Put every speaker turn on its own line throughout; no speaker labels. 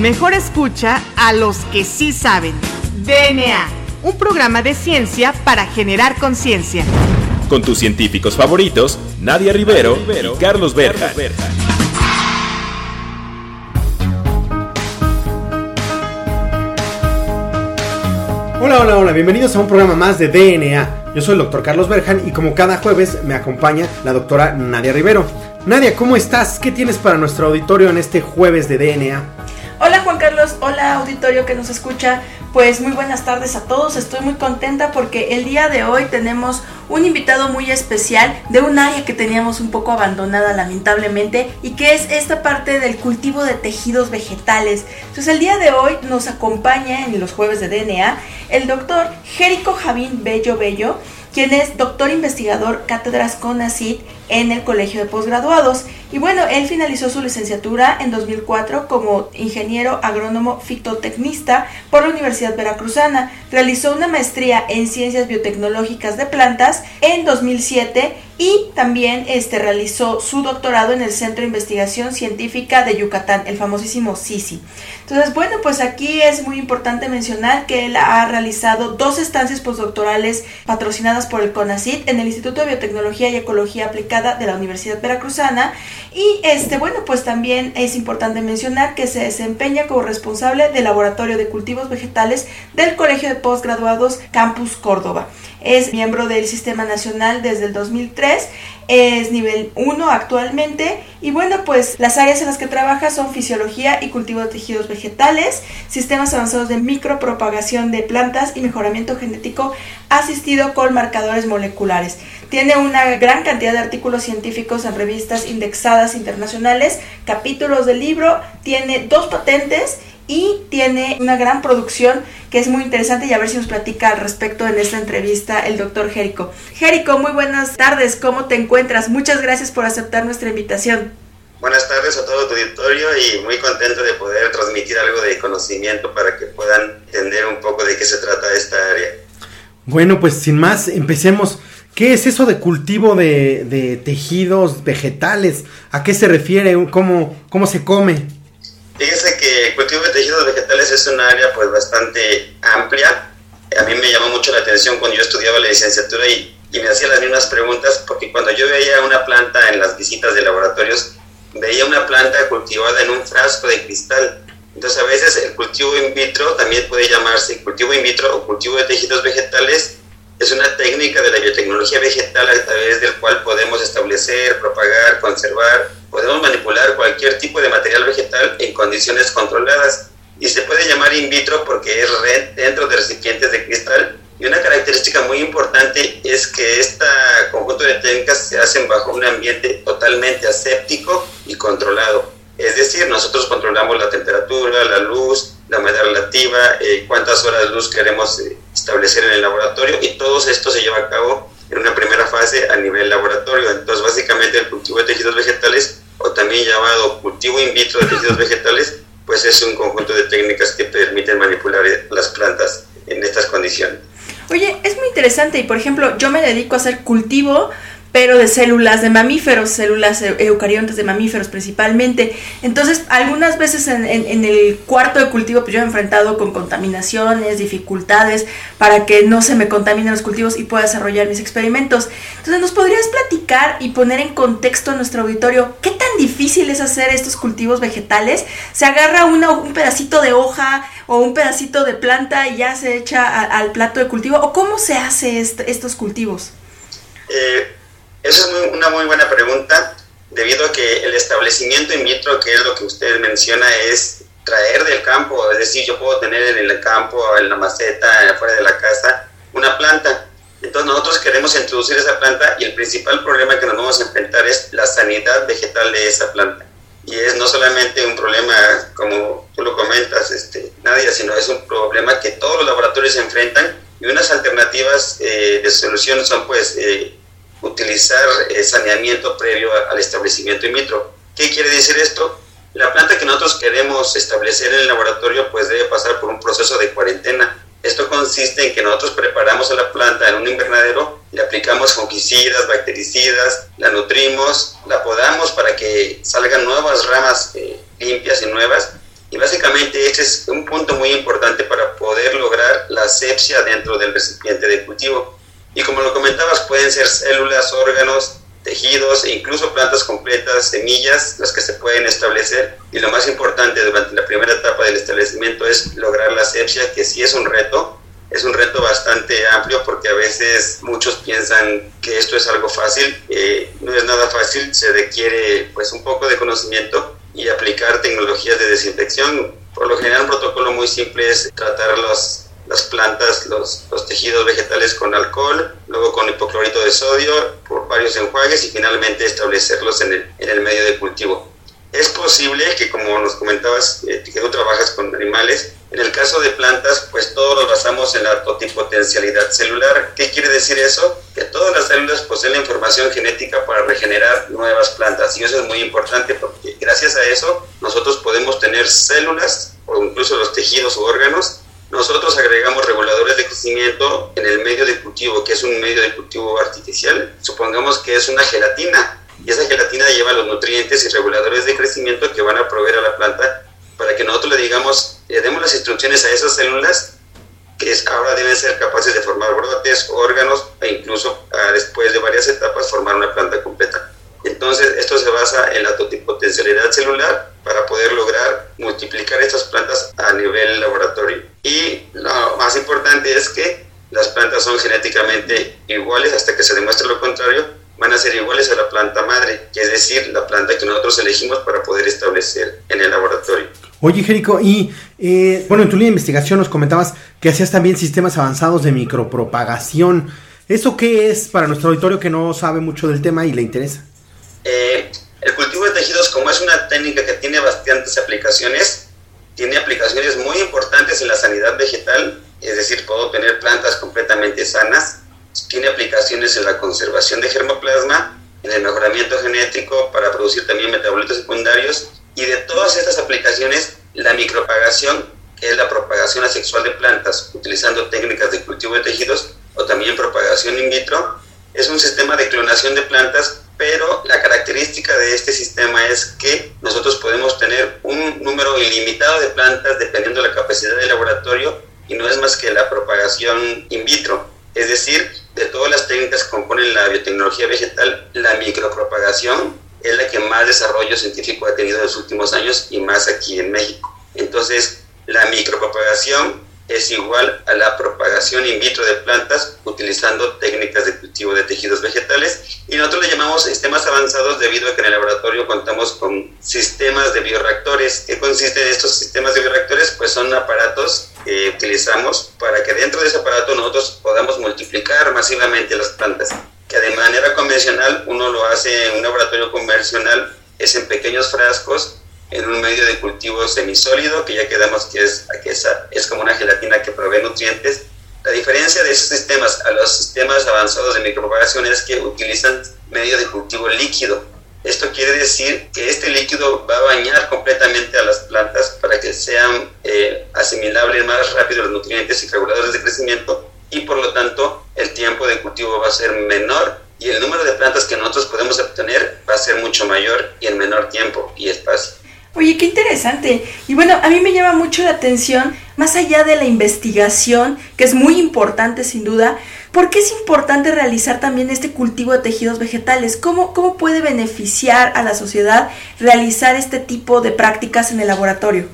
Mejor escucha a los que sí saben. DNA, un programa de ciencia para generar conciencia.
Con tus científicos favoritos, Nadia Rivero, y Carlos Berja.
Hola, hola, hola, bienvenidos a un programa más de DNA. Yo soy el doctor Carlos Berjan y como cada jueves me acompaña la doctora Nadia Rivero. Nadia, ¿cómo estás? ¿Qué tienes para nuestro auditorio en este jueves de DNA?
Juan Carlos, hola auditorio que nos escucha. Pues muy buenas tardes a todos. Estoy muy contenta porque el día de hoy tenemos un invitado muy especial de un área que teníamos un poco abandonada lamentablemente y que es esta parte del cultivo de tejidos vegetales. Entonces el día de hoy nos acompaña en los jueves de DNA el doctor Jerico Javín Bello Bello quien es doctor investigador cátedras CONACYT en el Colegio de Posgraduados. Y bueno, él finalizó su licenciatura en 2004 como ingeniero agrónomo fitotecnista por la Universidad Veracruzana. Realizó una maestría en ciencias biotecnológicas de plantas en 2007 y también este, realizó su doctorado en el Centro de Investigación Científica de Yucatán, el famosísimo CICI. Entonces, bueno, pues aquí es muy importante mencionar que él ha realizado dos estancias postdoctorales patrocinadas por el CONACYT en el Instituto de Biotecnología y Ecología Aplicada de la Universidad Veracruzana y este, bueno, pues también es importante mencionar que se desempeña como responsable del Laboratorio de Cultivos Vegetales del Colegio de Postgraduados Campus Córdoba. Es miembro del Sistema Nacional desde el 2003, es nivel 1 actualmente y bueno, pues las áreas en las que trabaja son fisiología y cultivo de tejidos vegetales, sistemas avanzados de micropropagación de plantas y mejoramiento genético asistido con marcadores moleculares. Tiene una gran cantidad de artículos científicos en revistas indexadas internacionales, capítulos del libro, tiene dos patentes y tiene una gran producción que es muy interesante y a ver si nos platica al respecto en esta entrevista el doctor Jerico. Jerico, muy buenas tardes, ¿cómo te encuentras? Muchas gracias por aceptar nuestra invitación.
Buenas tardes a todo tu auditorio y muy contento de poder transmitir algo de conocimiento para que puedan entender un poco de qué se trata esta área.
Bueno, pues sin más, empecemos. ¿Qué es eso de cultivo de, de tejidos vegetales? ¿A qué se refiere? ¿Cómo, cómo se come?
Fíjese que el cultivo de tejidos vegetales es un área pues bastante amplia. A mí me llamó mucho la atención cuando yo estudiaba la licenciatura y, y me hacía las mismas preguntas porque cuando yo veía una planta en las visitas de laboratorios, veía una planta cultivada en un frasco de cristal. Entonces a veces el cultivo in vitro también puede llamarse cultivo in vitro o cultivo de tejidos vegetales. Es una técnica de la biotecnología vegetal a través del cual podemos establecer, propagar, conservar, podemos manipular cualquier tipo de material vegetal en condiciones controladas. Y se puede llamar in vitro porque es dentro de recipientes de cristal. Y una característica muy importante es que este conjunto de técnicas se hacen bajo un ambiente totalmente aséptico y controlado. Es decir, nosotros controlamos la temperatura, la luz, la humedad relativa, eh, cuántas horas de luz queremos eh, establecer en el laboratorio y todo esto se lleva a cabo en una primera fase a nivel laboratorio. Entonces, básicamente el cultivo de tejidos vegetales, o también llamado cultivo in vitro de tejidos vegetales, pues es un conjunto de técnicas que permiten manipular las plantas en estas condiciones.
Oye, es muy interesante y por ejemplo, yo me dedico a hacer cultivo pero de células de mamíferos, células eucariontes de mamíferos principalmente. Entonces, algunas veces en, el cuarto de cultivo, pues yo he enfrentado con contaminaciones, dificultades para que no se me contaminen los cultivos y pueda desarrollar mis experimentos. Entonces, ¿nos podrías platicar y poner en contexto a nuestro auditorio qué tan difícil es hacer estos cultivos vegetales? ¿Se agarra un pedacito de hoja o un pedacito de planta y ya se echa al plato de cultivo? ¿O cómo se hace estos cultivos?
Eh esa es una muy buena pregunta, debido a que el establecimiento in vitro, que es lo que usted menciona, es traer del campo, es decir, yo puedo tener en el campo, en la maceta, fuera de la casa, una planta. Entonces nosotros queremos introducir esa planta y el principal problema que nos vamos a enfrentar es la sanidad vegetal de esa planta. y es no solamente un problema, como tú lo comentas, este, Nadia, sino es un problema que todos los laboratorios enfrentan y unas alternativas eh, de solución son pues eh, utilizar saneamiento previo al establecimiento in vitro. ¿Qué quiere decir esto? La planta que nosotros queremos establecer en el laboratorio pues debe pasar por un proceso de cuarentena. Esto consiste en que nosotros preparamos a la planta en un invernadero, le aplicamos fungicidas, bactericidas, la nutrimos, la podamos para que salgan nuevas ramas eh, limpias y nuevas. Y básicamente este es un punto muy importante para poder lograr la asepsia dentro del recipiente de cultivo. Y como lo comentabas, pueden ser células, órganos, tejidos e incluso plantas completas, semillas, las que se pueden establecer. Y lo más importante durante la primera etapa del establecimiento es lograr la asepsia, que sí es un reto. Es un reto bastante amplio porque a veces muchos piensan que esto es algo fácil. Eh, no es nada fácil, se requiere pues un poco de conocimiento y aplicar tecnologías de desinfección. Por lo general un protocolo muy simple es tratar los las plantas, los, los, tejidos vegetales con alcohol, luego con hipoclorito de sodio por varios enjuagues y finalmente establecerlos en el, en el medio de cultivo. Es posible que, como nos comentabas, eh, que tú trabajas con animales, en el caso de plantas, pues todo lo basamos en la totipotencialidad celular. ¿Qué quiere decir eso? Que todas las células poseen la información genética para regenerar nuevas plantas. Y eso es muy importante porque gracias a eso nosotros podemos tener células o incluso los tejidos o órganos nosotros agregamos reguladores de crecimiento en el medio de cultivo, que es un medio de cultivo artificial. Supongamos que es una gelatina y esa gelatina lleva los nutrientes y reguladores de crecimiento que van a proveer a la planta para que nosotros le digamos, le demos las instrucciones a esas células que ahora deben ser capaces de formar brotes, órganos e incluso ah, después de varias etapas formar una planta completa. Entonces, esto se basa en la totipotencialidad celular para poder lograr multiplicar estas plantas a nivel laboratorio. Y lo más importante es que las plantas son genéticamente iguales hasta que se demuestre lo contrario, van a ser iguales a la planta madre, que es decir, la planta que nosotros elegimos para poder establecer en el laboratorio.
Oye, Jerico, y eh, bueno, en tu línea de investigación nos comentabas que hacías también sistemas avanzados de micropropagación. ¿Eso qué es para nuestro auditorio que no sabe mucho del tema y le interesa?
Eh, el cultivo de tejidos, como es una técnica que tiene bastantes aplicaciones, tiene aplicaciones muy importantes en la sanidad vegetal, es decir, puedo tener plantas completamente sanas, tiene aplicaciones en la conservación de germoplasma, en el mejoramiento genético para producir también metabolitos secundarios. Y de todas estas aplicaciones, la micropagación, que es la propagación asexual de plantas utilizando técnicas de cultivo de tejidos o también propagación in vitro, es un sistema de clonación de plantas pero la característica de este sistema es que nosotros podemos tener un número ilimitado de plantas dependiendo de la capacidad del laboratorio y no es más que la propagación in vitro. Es decir, de todas las técnicas que componen la biotecnología vegetal, la micropropagación es la que más desarrollo científico ha tenido en los últimos años y más aquí en México. Entonces, la micropropagación es igual a la propagación in vitro de plantas utilizando técnicas de cultivo de tejidos vegetales y nosotros le llamamos sistemas avanzados debido a que en el laboratorio contamos con sistemas de bioreactores. ¿Qué consisten estos sistemas de bioreactores? Pues son aparatos que utilizamos para que dentro de ese aparato nosotros podamos multiplicar masivamente las plantas. Que de manera convencional uno lo hace en un laboratorio convencional, es en pequeños frascos en un medio de cultivo semisólido, que ya quedamos que es, que es, es como una gelatina que provee nutrientes. La diferencia de esos sistemas a los sistemas avanzados de micropropagación es que utilizan medio de cultivo líquido. Esto quiere decir que este líquido va a bañar completamente a las plantas para que sean eh, asimilables más rápido los nutrientes y reguladores de crecimiento y por lo tanto el tiempo de cultivo va a ser menor y el número de plantas que nosotros podemos obtener va a ser mucho mayor y en menor tiempo y espacio.
Oye, qué interesante. Y bueno, a mí me llama mucho la atención, más allá de la investigación, que es muy importante sin duda, ¿por qué es importante realizar también este cultivo de tejidos vegetales? ¿Cómo, cómo puede beneficiar a la sociedad realizar este tipo de prácticas en el laboratorio?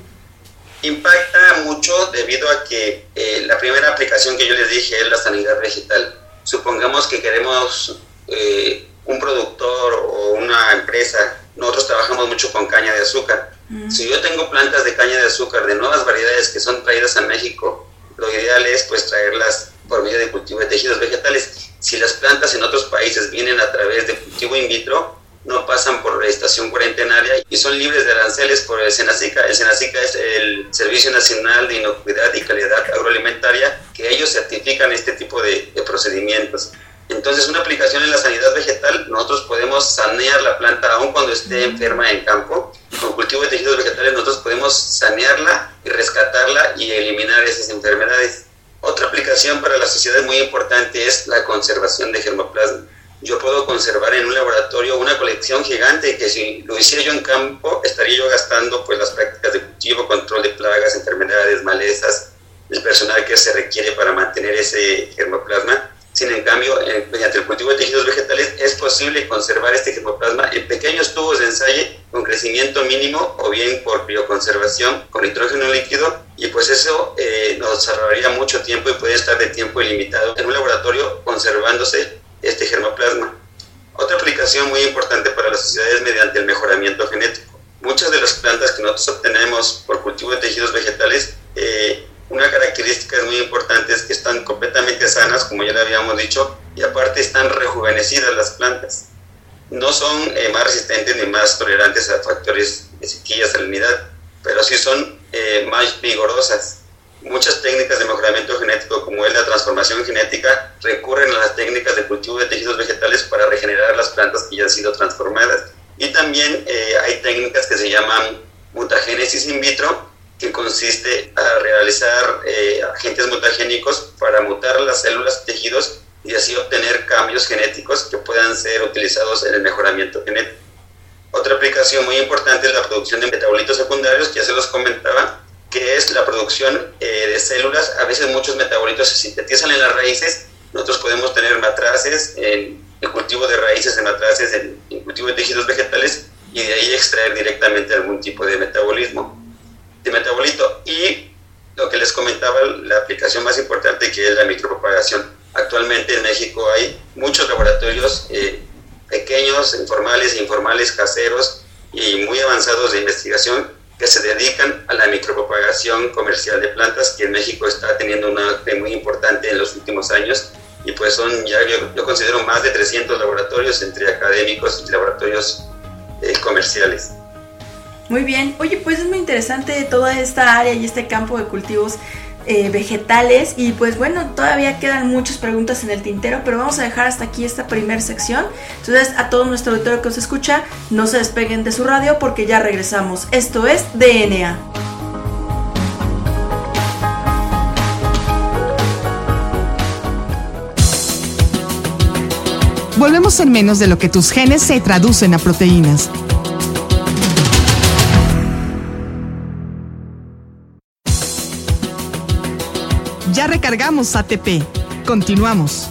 Impacta mucho debido a que eh, la primera aplicación que yo les dije es la sanidad vegetal. Supongamos que queremos eh, un productor o una empresa nosotros trabajamos mucho con caña de azúcar. Mm. Si yo tengo plantas de caña de azúcar de nuevas variedades que son traídas a México, lo ideal es pues traerlas por medio de cultivo de tejidos vegetales. Si las plantas en otros países vienen a través de cultivo in vitro, no pasan por estación cuarentenaria y son libres de aranceles por el SENACICA. El SENACICA es el Servicio Nacional de Inocuidad y Calidad Agroalimentaria, que ellos certifican este tipo de, de procedimientos. Entonces, una aplicación en la sanidad vegetal, nosotros podemos sanear la planta aun cuando esté enferma en campo. Con cultivo de tejidos vegetales, nosotros podemos sanearla y rescatarla y eliminar esas enfermedades. Otra aplicación para la sociedad muy importante es la conservación de germoplasma. Yo puedo conservar en un laboratorio una colección gigante que si lo hiciera yo en campo estaría yo gastando pues las prácticas de cultivo, control de plagas, enfermedades, malezas, el personal que se requiere para mantener ese germoplasma sin en cambio, mediante el cultivo de tejidos vegetales es posible conservar este germoplasma en pequeños tubos de ensayo con crecimiento mínimo o bien por bioconservación con nitrógeno líquido y pues eso eh, nos ahorraría mucho tiempo y puede estar de tiempo ilimitado en un laboratorio conservándose este germoplasma. Otra aplicación muy importante para la sociedad es mediante el mejoramiento genético. Muchas de las plantas que nosotros obtenemos por cultivo de tejidos vegetales eh, una característica muy importante es que están completamente sanas, como ya le habíamos dicho, y aparte están rejuvenecidas las plantas. No son eh, más resistentes ni más tolerantes a factores de sequía, salinidad, pero sí son eh, más vigorosas. Muchas técnicas de mejoramiento genético, como es la transformación genética, recurren a las técnicas de cultivo de tejidos vegetales para regenerar las plantas que ya han sido transformadas. Y también eh, hay técnicas que se llaman mutagénesis in vitro, que consiste a realizar eh, agentes mutagénicos para mutar las células tejidos y así obtener cambios genéticos que puedan ser utilizados en el mejoramiento genético. Otra aplicación muy importante es la producción de metabolitos secundarios, que ya se los comentaba, que es la producción eh, de células. A veces muchos metabolitos se sintetizan en las raíces. Nosotros podemos tener matraces, en el cultivo de raíces de matraces, en el cultivo de tejidos vegetales y de ahí extraer directamente algún tipo de metabolismo de metabolito. Y lo que les comentaba, la aplicación más importante que es la micropropagación. Actualmente en México hay muchos laboratorios eh, pequeños, informales informales, caseros y muy avanzados de investigación que se dedican a la micropropagación comercial de plantas, que en México está teniendo una muy importante en los últimos años. Y pues son, ya yo, considero más de 300 laboratorios entre académicos y laboratorios eh, comerciales.
Muy bien. Oye, pues es muy interesante toda esta área y este campo de cultivos eh, vegetales. Y pues bueno, todavía quedan muchas preguntas en el tintero, pero vamos a dejar hasta aquí esta primera sección. Entonces, a todo nuestro auditorio que os escucha, no se despeguen de su radio porque ya regresamos. Esto es DNA.
Volvemos en menos de lo que tus genes se traducen a proteínas. Ya recargamos ATP. Continuamos.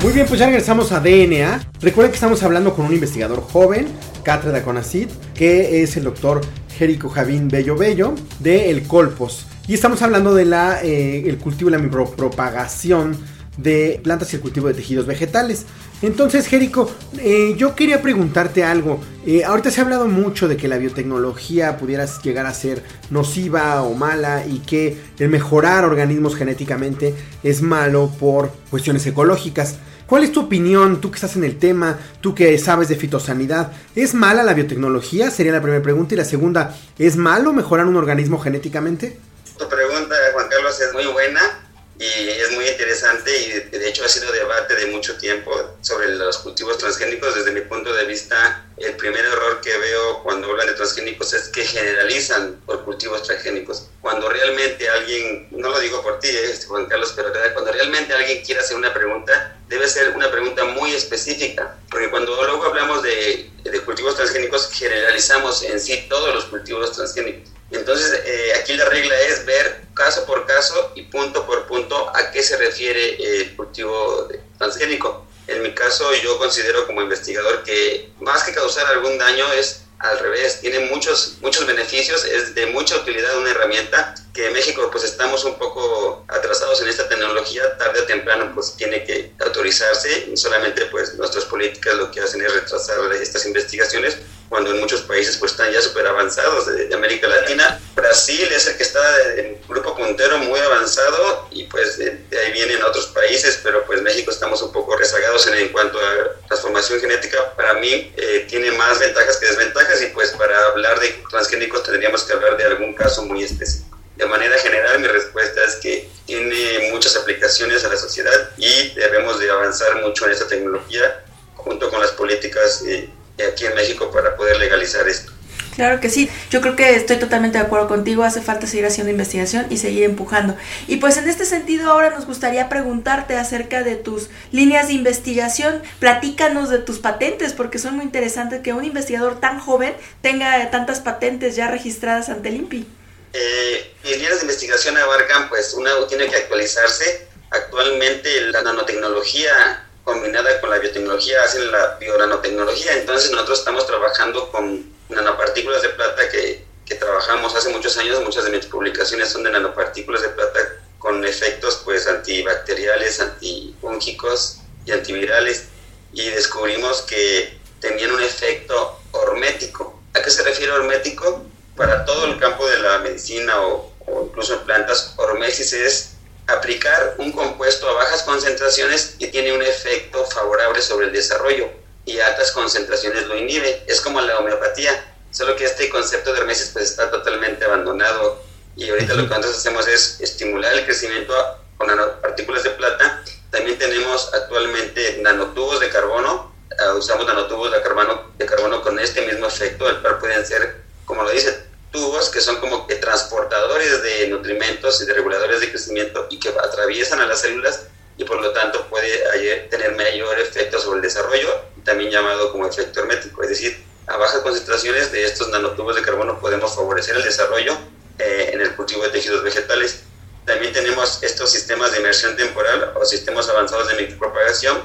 Muy bien, pues ya regresamos a DNA. Recuerden que estamos hablando con un investigador joven, cátedra CONACID, que es el doctor Jerico Javín Bello Bello, de El Colpos. Y estamos hablando de la, eh, cultivo y la micropropagación de plantas y el cultivo de tejidos vegetales. Entonces, Jerico, eh, yo quería preguntarte algo. Eh, ahorita se ha hablado mucho de que la biotecnología pudiera llegar a ser nociva o mala y que el mejorar organismos genéticamente es malo por cuestiones ecológicas. ¿Cuál es tu opinión? Tú que estás en el tema, tú que sabes de fitosanidad, ¿es mala la biotecnología? Sería la primera pregunta. Y la segunda, ¿es malo mejorar un organismo genéticamente?
Tu pregunta, Juan Carlos, es muy buena y es muy interesante y de hecho ha sido debate de mucho tiempo sobre los cultivos transgénicos. Desde mi punto de vista, el primer error que veo cuando hablan de transgénicos es que generalizan por cultivos transgénicos. Cuando realmente alguien, no lo digo por ti, eh, Juan Carlos, pero cuando realmente alguien quiere hacer una pregunta, debe ser una pregunta muy específica, porque cuando luego hablamos de, de cultivos transgénicos, generalizamos en sí todos los cultivos transgénicos. Entonces, eh, aquí la regla es ver caso por caso y punto por punto a qué se refiere el cultivo transgénico. En mi caso, yo considero como investigador que más que causar algún daño es al revés, tiene muchos, muchos beneficios, es de mucha utilidad una herramienta que en México pues estamos un poco atrasados en esta tecnología, tarde o temprano pues tiene que autorizarse, solamente pues nuestras políticas lo que hacen es retrasar estas investigaciones, cuando en muchos países pues están ya súper avanzados de, América Latina. Brasil es el que está en grupo puntero muy avanzado y pues de, ahí vienen otros países, pero pues México estamos un poco rezagados en, en cuanto a transformación genética. Para mí eh, tiene más ventajas que desventajas y pues para hablar de transgénicos tendríamos que hablar de algún caso muy específico. De manera general, mi respuesta es que tiene muchas aplicaciones a la sociedad y debemos de avanzar mucho en esta tecnología junto con las políticas eh, aquí en México para poder legalizar esto.
Claro que sí, yo creo que estoy totalmente de acuerdo contigo, hace falta seguir haciendo investigación y seguir empujando. Y pues en este sentido ahora nos gustaría preguntarte acerca de tus líneas de investigación, platícanos de tus patentes, porque son muy interesantes que un investigador tan joven tenga tantas patentes ya registradas ante el INPI.
Eh, mis líneas de investigación abarcan, pues una tiene que actualizarse. Actualmente la nanotecnología combinada con la biotecnología hacen la bionanotecnología, entonces nosotros estamos trabajando con nanopartículas de plata que, que trabajamos hace muchos años, muchas de mis publicaciones son de nanopartículas de plata con efectos pues antibacteriales, antifúngicos y antivirales y descubrimos que tenían un efecto hormético. ¿A qué se refiere hormético? Para todo el campo de la medicina o, o incluso en plantas, hormesis es aplicar un compuesto a bajas concentraciones y tiene un efecto favorable sobre el desarrollo y altas concentraciones lo inhibe. Es como la homeopatía, solo que este concepto de hermesis pues está totalmente abandonado y ahorita lo que nosotros hacemos es estimular el crecimiento con nanopartículas de plata. También tenemos actualmente nanotubos de carbono, uh, usamos nanotubos de carbono, de carbono con este mismo efecto, el cual pueden ser, como lo dice, tubos que son como transportadores de nutrimentos y de reguladores de crecimiento y que atraviesan a las células y por lo tanto puede tener mayor efecto sobre el desarrollo, también llamado como efecto hermético, es decir, a bajas concentraciones de estos nanotubos de carbono podemos favorecer el desarrollo eh, en el cultivo de tejidos vegetales. También tenemos estos sistemas de inmersión temporal o sistemas avanzados de micropropagación.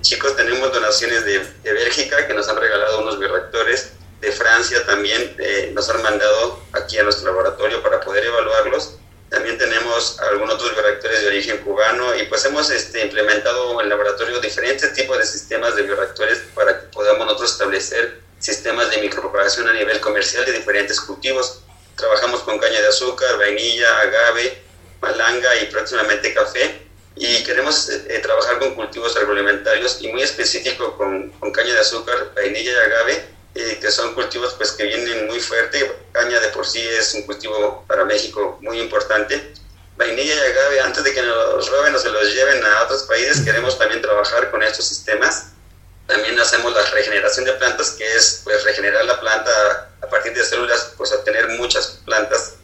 Chicos, tenemos donaciones de, de Bélgica que nos han regalado unos bioreactores. De Francia también eh, nos han mandado aquí a nuestro laboratorio para poder evaluarlos también tenemos algunos otros bioreactores de origen cubano y pues hemos este, implementado en el laboratorio diferentes tipos de sistemas de bioreactores para que podamos nosotros establecer sistemas de micropropagación a nivel comercial de diferentes cultivos. Trabajamos con caña de azúcar, vainilla, agave, malanga y próximamente café. Y queremos eh, trabajar con cultivos agroalimentarios y muy específico con, con caña de azúcar, vainilla y agave que son cultivos pues que vienen muy fuerte. Caña de por sí es un cultivo para México muy importante. Vainilla y agave, antes de que nos roben o se los lleven a otros países, queremos también trabajar con estos sistemas. También hacemos la regeneración de plantas, que es pues regenerar la planta a partir de células, pues obtener muchas plantas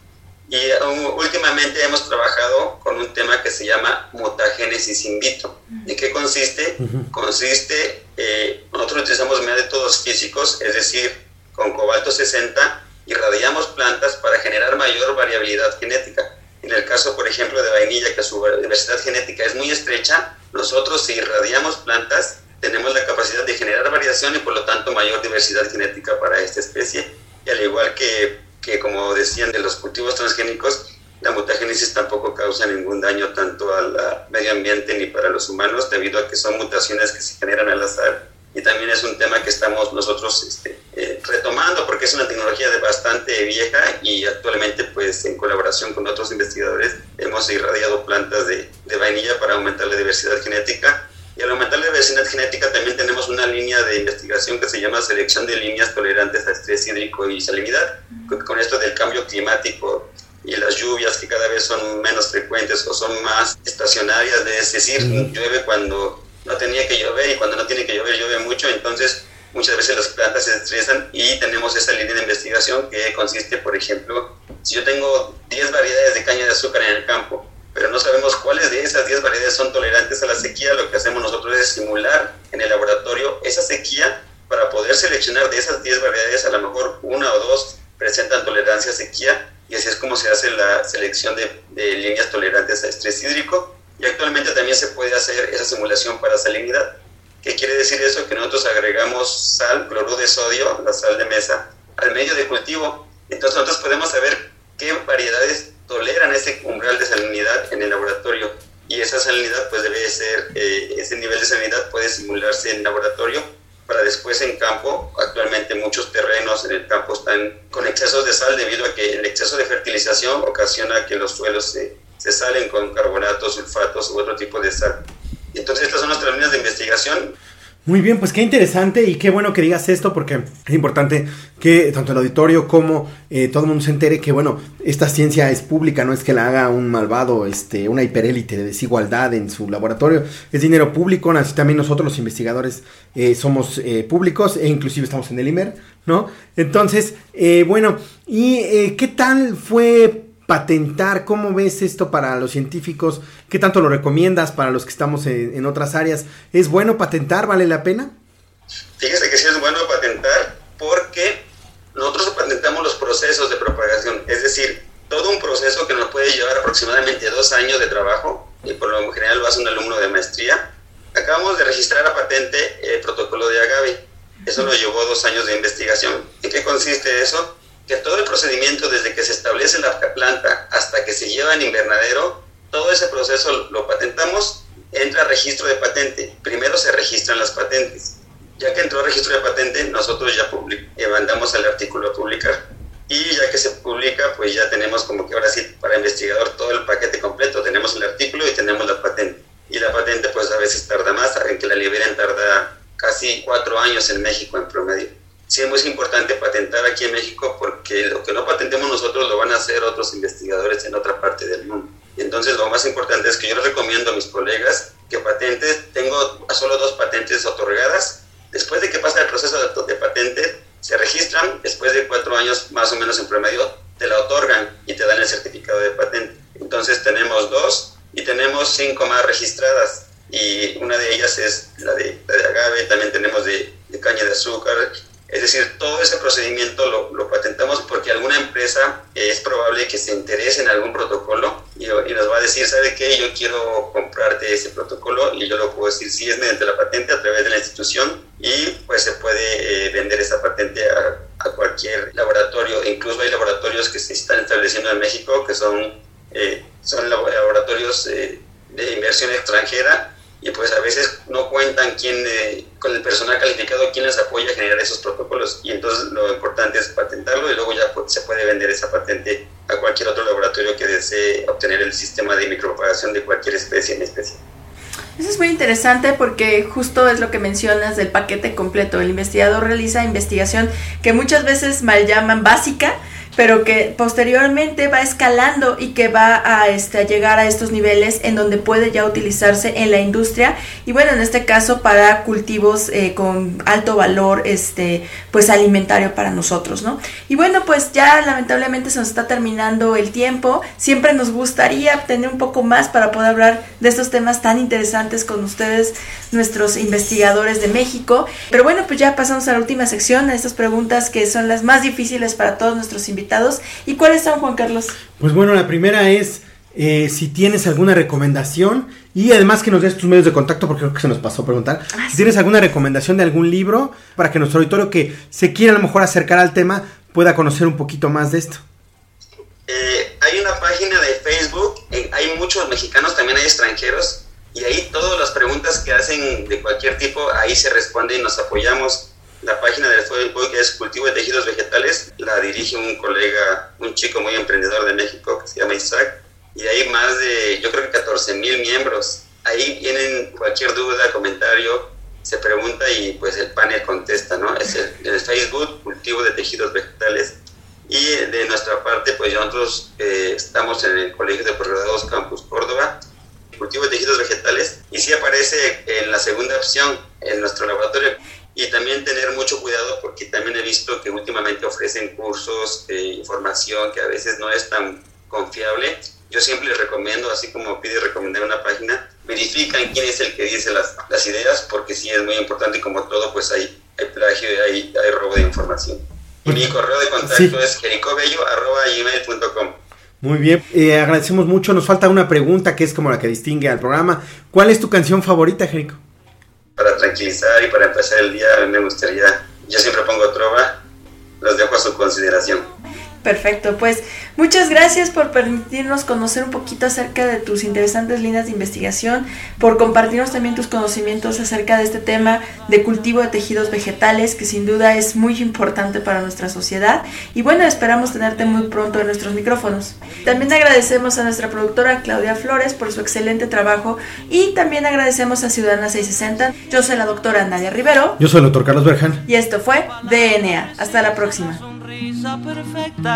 y um, últimamente hemos trabajado con un tema que se llama mutagénesis in vitro. ¿De qué consiste? Consiste, eh, nosotros utilizamos métodos físicos, es decir, con cobalto 60 irradiamos plantas para generar mayor variabilidad genética. En el caso, por ejemplo, de vainilla, que su diversidad genética es muy estrecha, nosotros si irradiamos plantas tenemos la capacidad de generar variación y por lo tanto mayor diversidad genética para esta especie. Y al igual que que como decían de los cultivos transgénicos, la mutagénesis tampoco causa ningún daño tanto al medio ambiente ni para los humanos debido a que son mutaciones que se generan al azar. Y también es un tema que estamos nosotros este, eh, retomando porque es una tecnología de bastante vieja y actualmente pues en colaboración con otros investigadores hemos irradiado plantas de, de vainilla para aumentar la diversidad genética. Y al aumentar la diversidad genética también tenemos una línea de investigación que se llama selección de líneas tolerantes a estrés hídrico y salinidad. Con esto del cambio climático y las lluvias que cada vez son menos frecuentes o son más estacionarias, es decir, llueve cuando no tenía que llover y cuando no tiene que llover llueve mucho, entonces muchas veces las plantas se estresan y tenemos esa línea de investigación que consiste, por ejemplo, si yo tengo 10 variedades de caña de azúcar en el campo, pero no sabemos cuáles de esas 10 variedades son tolerantes a la sequía. Lo que hacemos nosotros es simular en el laboratorio esa sequía para poder seleccionar de esas 10 variedades, a lo mejor una o dos presentan tolerancia a sequía y así es como se hace la selección de, de líneas tolerantes a estrés hídrico. Y actualmente también se puede hacer esa simulación para salinidad. ¿Qué quiere decir eso? Que nosotros agregamos sal, cloruro de sodio, la sal de mesa, al medio de cultivo. Entonces nosotros podemos saber qué variedades toleran ese umbral de salinidad en el laboratorio y esa salinidad pues debe ser, eh, ese nivel de salinidad puede simularse en laboratorio para después en campo. Actualmente muchos terrenos en el campo están con excesos de sal debido a que el exceso de fertilización ocasiona que los suelos se, salen con carbonatos, sulfatos u otro tipo de sal. Entonces estas son nuestras líneas de investigación
muy bien, pues qué interesante y qué bueno que digas esto porque es importante que tanto el auditorio como eh, todo el mundo se entere que bueno, esta ciencia es pública, no es que la haga un malvado, este, una hiperélite de desigualdad en su laboratorio, es dinero público, así también nosotros los investigadores eh, somos eh, públicos e inclusive estamos en el IMER, ¿no? Entonces, bueno, ¿y qué tal fue patentar? ¿Cómo ves esto para los científicos? ¿Qué tanto lo recomiendas para los que estamos en, otras áreas? ¿Es bueno patentar? ¿Vale la pena?
Fíjese que sí es bueno patentar porque nosotros patentamos los procesos de propagación, es decir, todo un proceso que nos puede llevar aproximadamente dos años de trabajo, y por lo general lo hace un alumno de maestría. Acabamos de registrar a patente el protocolo de agave. Eso nos llevó dos años de investigación. ¿En qué consiste eso? Que todo el procedimiento desde que se establece la planta hasta que se lleva en invernadero, todo ese proceso lo patentamos, entra registro de patente. Primero se registran las patentes. Ya que entró registro de patente, nosotros ya eh, mandamos el artículo a publicar. Y ya que se publica, pues ya tenemos como que ahora sí, para investigador, todo el paquete completo. Tenemos el artículo y tenemos la patente. Y la patente, pues a veces tarda más, en que la liberen tarda casi cuatro años en México en promedio sí es muy importante patentar aquí en México porque lo que no patentemos nosotros lo van a hacer otros investigadores en otra parte del mundo. Y entonces lo más importante es que yo les recomiendo a mis colegas que patentes, tengo solo dos patentes otorgadas, después de que pasa el proceso de, de patente, se registran, después de cuatro años más o menos en promedio, te la otorgan y te dan el certificado de patente. Entonces tenemos dos y tenemos cinco más registradas y una de ellas es la de, la de agave, también tenemos de, de caña de azúcar es decir, todo ese procedimiento lo, lo, patentamos porque alguna empresa es probable que se interese en algún protocolo y, nos va a decir, ¿sabe qué? Yo quiero comprarte ese protocolo y yo lo puedo decir si es mediante la patente a través de la institución y pues se puede eh, vender esa patente a, a, cualquier laboratorio. Incluso hay laboratorios que se están estableciendo en México que son, eh, son laboratorios eh, de inversión extranjera y pues a veces no cuentan quién, eh, el personal calificado quién les apoya a generar esos protocolos y entonces lo importante es patentarlo y luego ya se puede vender esa patente a cualquier otro laboratorio que desee obtener el sistema de micropropagación de cualquier especie en especie.
Eso es muy interesante porque justo es lo que mencionas del paquete completo. El investigador realiza investigación que muchas veces mal llaman básica, pero que posteriormente va escalando y que va a, este, a llegar a estos niveles en donde puede ya utilizarse en la industria. Y bueno, en este caso para cultivos eh, con alto valor este, pues alimentario para nosotros, ¿no? Y bueno, pues ya lamentablemente se nos está terminando el tiempo, siempre nos gustaría tener un poco más para poder hablar de estos temas tan interesantes con ustedes, nuestros investigadores de México, pero bueno, pues ya pasamos a la última sección, a estas preguntas que son las más difíciles para todos nuestros invitados ¿Y cuáles son, Juan Carlos?
Pues bueno, la primera es eh, si tienes alguna recomendación y además que nos des tus medios de contacto porque creo que se nos pasó a preguntar. Ah, si tienes alguna recomendación de algún libro para que nuestro auditorio que se quiera a lo mejor acercar al tema pueda conocer un poquito más de esto.
Eh, hay una página de Facebook, eh, hay muchos mexicanos, también hay extranjeros, y ahí todas las preguntas que hacen de cualquier tipo, ahí se responde y nos apoyamos. La página del Facebook es Cultivo de Tejidos Vegetales, la dirige un colega, un chico muy emprendedor de México que se llama Isaac, y hay más de, yo creo que 14 mil miembros. Ahí tienen cualquier duda, comentario, se pregunta y pues el panel contesta, ¿no? Es el, Facebook Cultivo de Tejidos Vegetales. Y de nuestra parte, pues nosotros eh, estamos en el Colegio de Posgraduados Campus Córdoba, Cultivo de Tejidos Vegetales, y sí aparece en la segunda opción en nuestro laboratorio y también tener mucho cuidado porque también he visto que últimamente ofrecen cursos, de información que a veces no es tan confiable. Yo siempre les recomiendo, así como pide recomendar una página, verifican quién es el que dice las, las ideas porque sí es muy importante y como todo pues hay, hay plagio y hay, hay robo de información. Y mi correo de contacto es jericobello.com.
Muy bien, eh, agradecemos mucho. Nos falta una pregunta que es como la que distingue al programa. ¿Cuál es tu canción favorita, Jerico?
Para tranquilizar y para empezar el día, me gustaría, yo siempre pongo trova los dejo a su consideración.
Perfecto, pues muchas gracias por permitirnos conocer un poquito acerca de tus interesantes líneas de investigación, por compartirnos también tus conocimientos acerca de este tema de cultivo de tejidos vegetales, que sin duda es muy importante para nuestra sociedad. Y bueno, esperamos tenerte muy pronto en nuestros micrófonos. También agradecemos a nuestra productora Claudia Flores por su excelente trabajo y también agradecemos a Ciudadana 660. Yo soy la doctora Nadia Rivero.
Yo soy el doctor Carlos Berjan.
Y esto fue DNA. Hasta la próxima.
perfecta.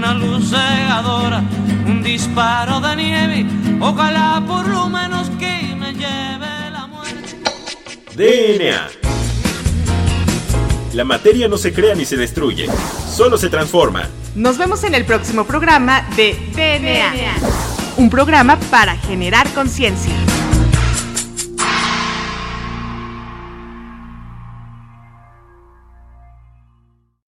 una luz cegadora, un disparo de nieve, ojalá por lo menos que me lleve la muerte.
DNA. La materia no se crea ni se destruye, solo se transforma.
Nos vemos en el próximo programa de DNA, un programa para generar conciencia.